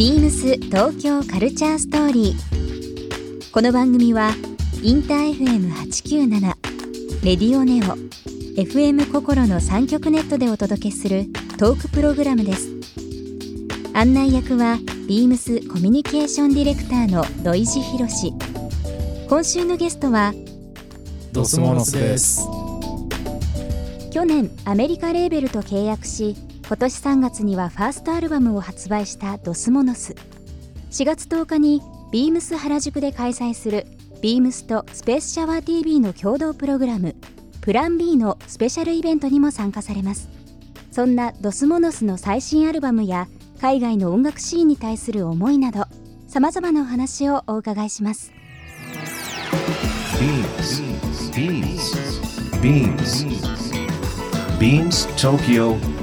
ビームス東京カルチャーストーリー。この番組はインター FM897 レディオネオ FM 心の三極ネットでお届けするトークプログラムです。案内役はビームスコミュニケーションディレクターの土井博志。今週のゲストはドスモノスです。去年アメリカレーベルと契約し今年3月にはファーストアルバムを発売したドスモノス4月10日にビームス原宿で開催するビームスとスペースシャワー TV の共同プログラムプラン B のスペシャルイベントにも参加されますそんなドスモノスの最新アルバムや海外の音楽シーンに対する思いなどさまざまなお話をお伺いします Beams. Beams. Beams Tokyo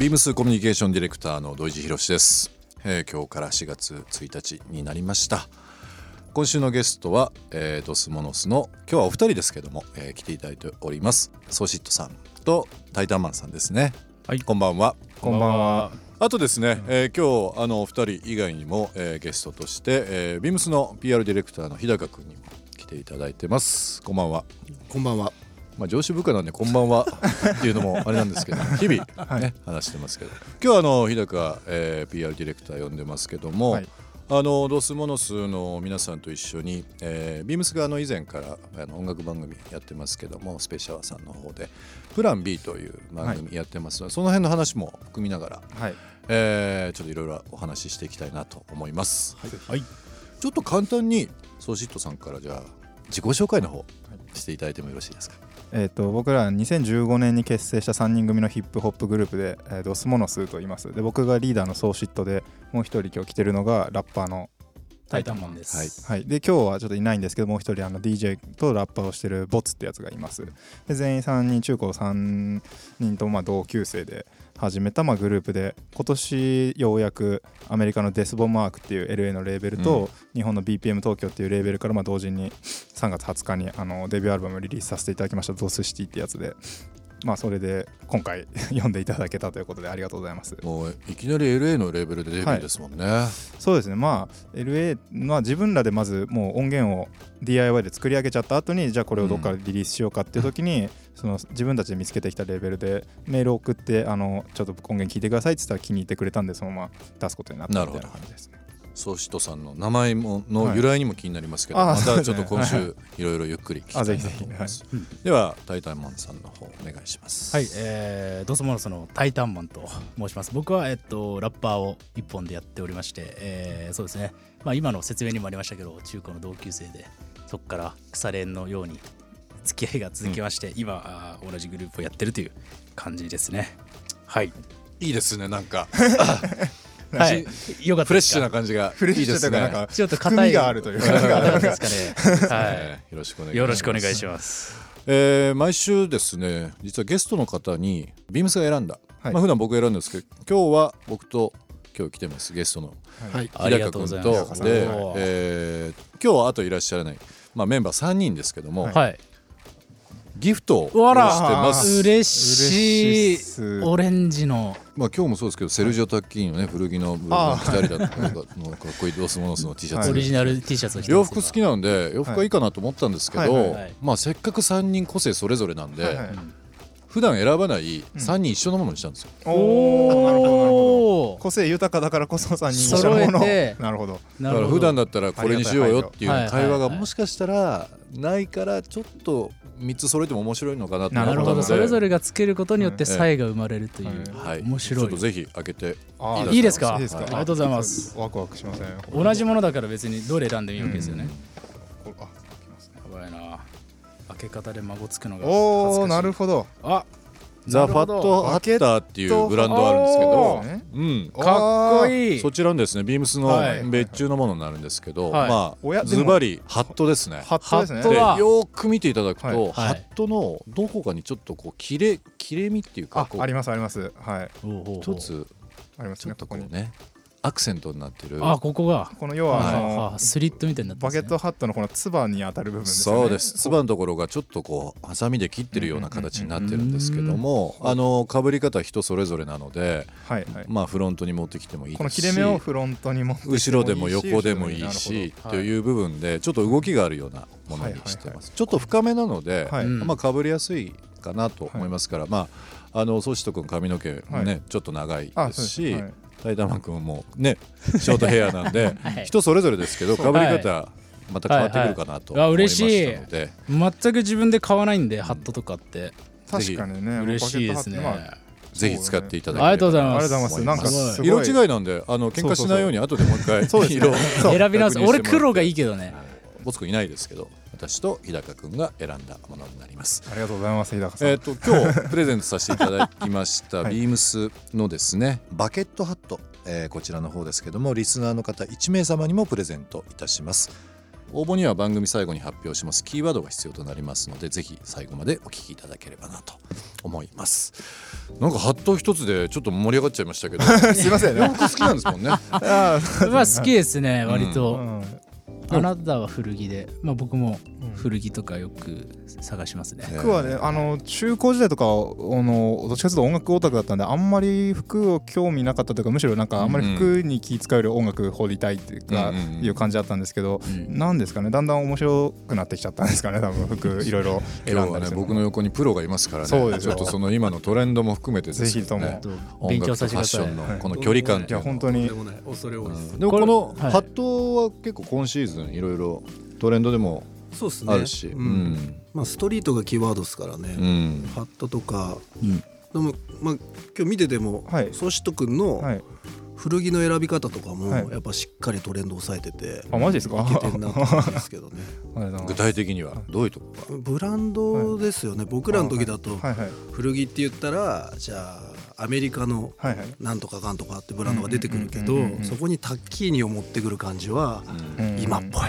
ビームスコミュニケーションディレクターの土井博志です、えー今日から4月1日になりました。今週のゲストは、えードスモノスの今日はお二人ですけども、えー来ていただいております。ソーシットさんとタイタンマンさんですね。はい。こんばんは。こんばんは。あとですね、えー今日あのお二人以外にも、えーゲストとして、えービームスの PR ディレクターの日高君にも来ていただいてます。こんばんは。こんばんは。まあ、上司部下なんでこんばんは っていうのもあれなんですけど日々ね、話してますけど今日はあの日高、えー PR ディレクター呼んでますけども、はいあのドスモノスの皆さんと一緒に、えービームスがあの以前からあの音楽番組やってますけどもスペシャワーさんの方で「プラン B」という番組やってますので、その辺の話も含みながら、はい。えーちょっといろいろお話ししていきたいなと思います。はい。ちょっと簡単にソーシットさんからじゃあ自己紹介の方していただいてもよろしいですか？えっ、と僕ら2015年に結成した3人組のヒップホップグループで、えードスモノスと言います。で僕がリーダーのソーシットでもう一人今日来てるのがラッパーのタイタンマンです。はいはい。で今日はちょっといないんですけどもう一人あの DJ とラッパーをしてるボツってやつがいます。で全員3人中高3人とまあ同級生で始めたまあグループで今年ようやくアメリカのデスボマークっていう LA のレーベルと、うん。日本の BPM 東京っていうレーベルからまあ同時に3月20日にあのデビューアルバムをリリースさせていただきました「ドスシティ」ってやつでまあそれで今回 読んでいただけたということでありがとうございます。もういきなり LA のレーベルでデビューですもんね。そうですね。まあ LA まあ自分らでまずもう音源を DIY で作り上げちゃった後にじゃあこれをどっからリリースしようかっていう時に、その自分たちで見つけてきたレーベルでメールを送ってあのちょっと音源聞いてくださいって言ったら気に入ってくれたんでそのまま出すことになったみたいな感じですねソーシトさんの名前ものはい由来にも気になりますけど、あーまたちょっと今週、、はいろいろゆっくり聞きたいなと思います。ではタイタンマンさんの方お願いします。はい、えー、ドスモノスのタイタンマンと申します。僕は、えっと、ラッパーを一本でやっておりまして、えー、そうですね、まあ、今の説明にもありましたけど、中高の同級生で、そこから腐れ縁のように付き合いが続きまして、今あー、同じグループをやってるという感じですね。はい。いいですねなんか はい。よかったですか？フレッシュな感じがフレッシュいいですね。というかなんかちょっと硬い。があるというかね。はえーよろしくお願いします。い。よろしくお願いします。えー毎週ですね実はゲストの方にビームスが選んだ、はいまあ普段僕が選んだんですけど今日は僕と今日来てますゲストのはいありがとうございでえー今日はあといらっしゃらない、まあ、メンバー3人ですけども、はいはい。ギフトをしてます。嬉しい。嬉しいっす。オレンジの。まあ今日もそうですけど、セルジオ・タッキーのね古着の部分あー。着たりだとか、なんかっこいいドスモノスの T シャツ、はい。オリジナル T シャツを着て洋服好きなんで洋服がいいかなと思ったんですけど、まあせっかく3人個性それぞれなんで、普段選ばない3人一緒のものにしたんですよ。おー。なるほどなるほどおー。個性豊かだからこそ3人一緒のもの揃えて。なるほど。だから普段だったらこれにしようよっていう会話がはいもしかしたらないからちょっと3つ揃えても面白いのかなと思なるほど。それぞれがつけることによってうん差異が生まれるという、はい、面白い。ちょっとぜひ開けて。あいいですか？いいですか？ありがとうございます。ワクワクしません。同じものだから別にどれ選んでもいいわけですよね、こあ来ますね。やばいな。開け方で孫つくのがおおな恥ずかしい。るほど。あザ・ファットハッターっていうブランドあるんですけどうん、かっこいい。そちらのですねビームスのはい別注のものになるんですけど、はい。まあズバリハットですね。ハットですね。よーく見ていただくと、はい。はい。ハットのどこかにちょっとこう切れ切れ身っていうかありますあります。はい。一つ。ありますねここに。ねアクセントになってる。あここが。この要ははい。あのあスリットみたいになってね。バケットハットのこのつばに当たる部分ですよね。そうです。つばのところがちょっとこうハサミで切ってるような形になってるんですけどもあのかぶり方は人それぞれなのではいはいまあフロントに持ってきてもいいこのですし切れ目をフロントに持ってきてもいいし後ろでも横でもいいし。という部分でちょっと動きがあるようなものにしてます。ちょっと深めなのではい。うん。まあかぶりやすいかなと思いますからまああのソシト君髪の毛もねはちょっと長いですしはいタイタマン君もねショートヘアなんで はい。人それぞれですけどかぶりは方また変わってくるかなと思いま嬉したので。全く自分で買わないんでハットとかって。確かにね嬉しいですね。まあぜひ使っていただければ。ありがとうございます。ありがとうございます。なんかすごい。色違いなんであの喧嘩しないように後でもう一回そうですね色選び直す。俺黒がいいけどねボツ君いないですけど私と日高君が選んだものになります。ありがとうございます日高さん。えっ、と今日プレゼントさせていただきました、はい。ビームスのですねバケットハット、えーこちらの方ですけどもリスナーの方1名様にもプレゼントいたします。応募には番組最後に発表します。キーワードが必要となりますのでぜひ最後までお聞きいただければなと思います。なんかハット一つでちょっと盛り上がっちゃいましたけど。す いませんね好きなんですもんね。あまあ好きですね割ーとうんあなたは古着で。まあ僕も古着とかよく探しますね。ね服はねあの中高時代とかあのどっちかというと音楽オタクだったんであんまり服を興味なかったというかむしろなんかあんまり服に気使うより音楽掘りたいっていうか、うんうんうん。いう感じだったんですけど、うん。なんですかねだんだん面白くなってきちゃったんですかね多分服いろいろ選んだりするの。僕の横にプロがいますからね。そうですよ。ちょっとその今のトレンドも含めてですね。ぜひと音勉強楽とファッシさせてください。ョンのこの距離感っいやていうの本当に。恐れ多いです、でもこのはい。ハットは結構今シーズンいろいろトレンドでもそうですね。あるし、ううん。んまあ、ストリートがキーワードですからね、うん。ハットとか、うん。でも、まあ、今日見てても、はい。ソシト君のはい。古着の選び方とかも、はい。やっぱしっかりトレンド抑えててあマジですか？いけてんなと思うんですけどね。具体的にはどういうところブランドですよね、僕らの時だと古着って言ったらじゃあアメリカのなんとかかんとかってブランドが出てくるけどそこにタッキーニを持ってくる感じはうん。今っぽい。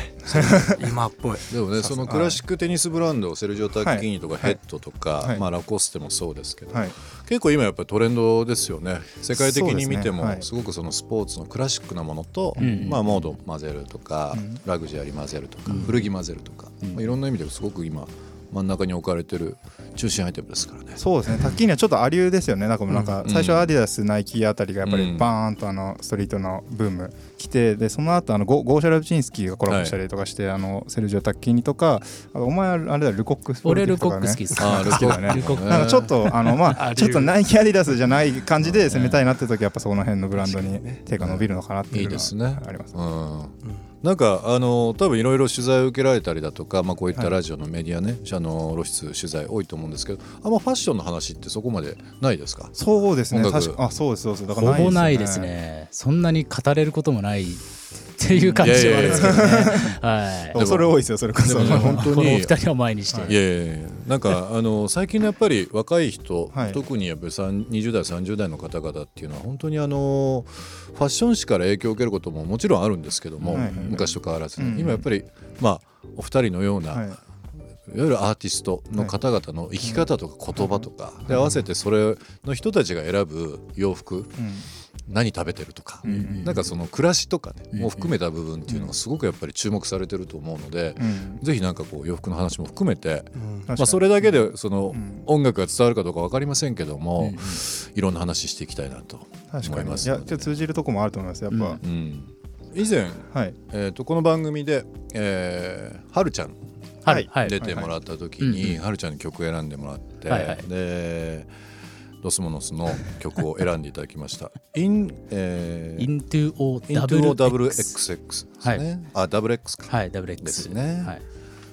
今っぽい。でもねそのクラシックテニスブランドセルジオ・タッキーニとかはいヘッドとか、はい。まあ、ラコステもそうですけど、はい。結構今やっぱりトレンドですよね。世界的に見てもすごくそのスポーツのクラシックなものと、うん。まあ、モード混ぜるとか、うん。ラグジュアリー混ぜるとか、古着混ぜるとか、まあ、いろんな意味ですごく今真ん中に置かれてる中心アイテムですからね。そうですね、タッキーニはちょっとアリューですよね、なんかもうなんかうん。最初、アディダス、ナイキあたりがやっぱうん。りバーンとあのストリートのブーム来て、でその後あのゴゴーシャ・ラブチンスキーがコラボしたりとかして、あのセルジオ・タッキーニとか、あお前、あれだ、ルコックスポル俺ルコティフとかね。ック好きです。あールコック好きだねなんかちょっとあのまあ あちょっとナイキアディダスじゃない感じで攻めたいなって時はやっぱその辺のブランドに手が伸びるのかなっていうのいいですね。はあります。うんなんかあの多分いろいろ取材を受けられたりだとか、まあ、こういったラジオのメディアね、あの露出取材多いと思うんですけどあんまファッションの話ってそこまでないですか？そうですね、確かあそうですそうです。だからほぼないですね。そんなに語れねもないっていう感じはあるんですけどね。はい。恐れ多いですよそれこそ。本当に。このお二人を前にして、い。やいやいや。なんかあの最近のやっぱり若い人、はい。特にやっぱり3 20代30代の方々っていうのは本当にあのファッション誌から影響を受けることももちろんあるんですけども、昔と変わらず、うん今やっぱりまあお二人のような、はい。いわゆるアーティストの方々の生き方とか言葉とか、で合わせてそれの人たちが選ぶ洋服、うん何食べてるとか、んなんかその暮らしとかね、うんも含めた部分っていうのがすごくやっぱり注目されてると思うので、うんぜひなんかこう洋服の話も含めて、うん。まあ、それだけでそのうん。音楽が伝わるかどうか分かりませんけども、うん。いろんな話していきたいなと思いますにいやのでちょっと通じるとこもあると思いますやっぱ、うん。うん、以前、はい。えー、とこの番組で、えー、はるちゃんはい。はい。出てもらった時はいに、はいはるちゃんに曲選んでもらって、はいはい。でドスモノスの曲を選んでいただきました。in えー Into O Into Double WXX ですね。あ、ダブル X か。はい、ダブル X ですねはい、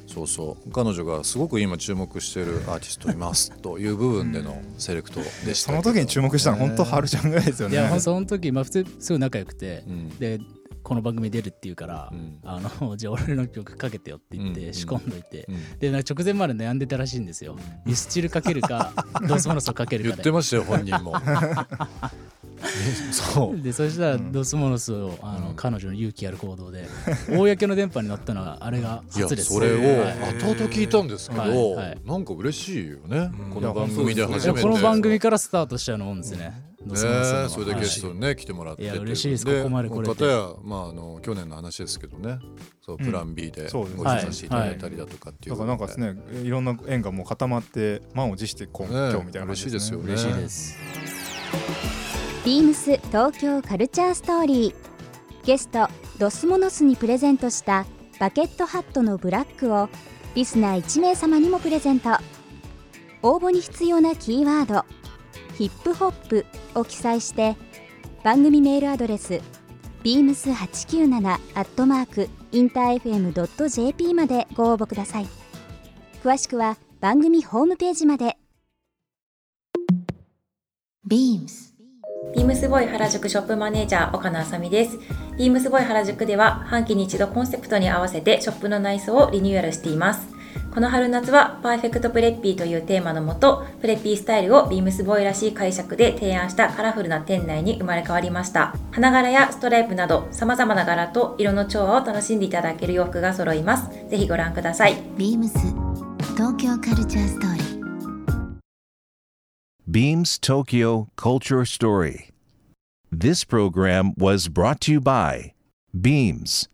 そうそう。彼女がすごく今注目しているアーティストいますという部分でのセレクトでした。その時に注目したの本当はるちゃんぐらいですよねいや、その時、まあ、普通すごい仲良くて、うんでこの番組出るっていうから、うん。あの じゃあ俺の曲かけてよって言っうん。て仕込んどいて、うん。でなんか直前まで悩んでたらしいんですよ。ミスチルかけるか ドスモノスをかける言かで。ってましたよ本人も。そう。でそしたらうん。ドスモノスをあの、うん。彼女の勇気ある行動で公の電波に乗ったのがあれが初ですそれをはい後々聞いたんですけど、はいはいなんか嬉しいよね、うんこの番組でい初めてやこの番組からスタートしたようなもんですね、ねえそれでゲストはい。にね、来てもらって。いや嬉しいです。でここまで来れやまああの去年の話ですけどね。そうプラン B でご一緒させていただいたりだとかっていうだからなんかですねいろんな縁がもう固まって満を持して今ね今日みたいな感じですね。嬉しいですよね。嬉しいですビームス東京カルチャーストーリー。ゲストドスモノスにプレゼントしたバケットハットのブラックをリスナー1名様にもプレゼント。応募に必要なキーワードヒップホップを記載して番組メールアドレス beams897 アットマークインター FM.jp までご応募ください詳しくは番組ホームページまで BEAMS ビームスボーイ原宿ショップマネージャー岡野あさみです。ビームスボーイ原宿では半期に一度コンセプトに合わせてショップの内装をリニューアルしています。この春夏はパーフェクトプレッピーというテーマのもと、プレッピースタイルをビームスボーイらしい解釈で提案したカラフルな店内に生まれ変わりました。花柄やストライプなど様々な柄と色の調和を楽しんでいただける洋服が揃います。ぜひご覧ください。BEAMS 東京カルチャーストーリー Beams Tokyo Culture Story. This program was brought to you by Beams.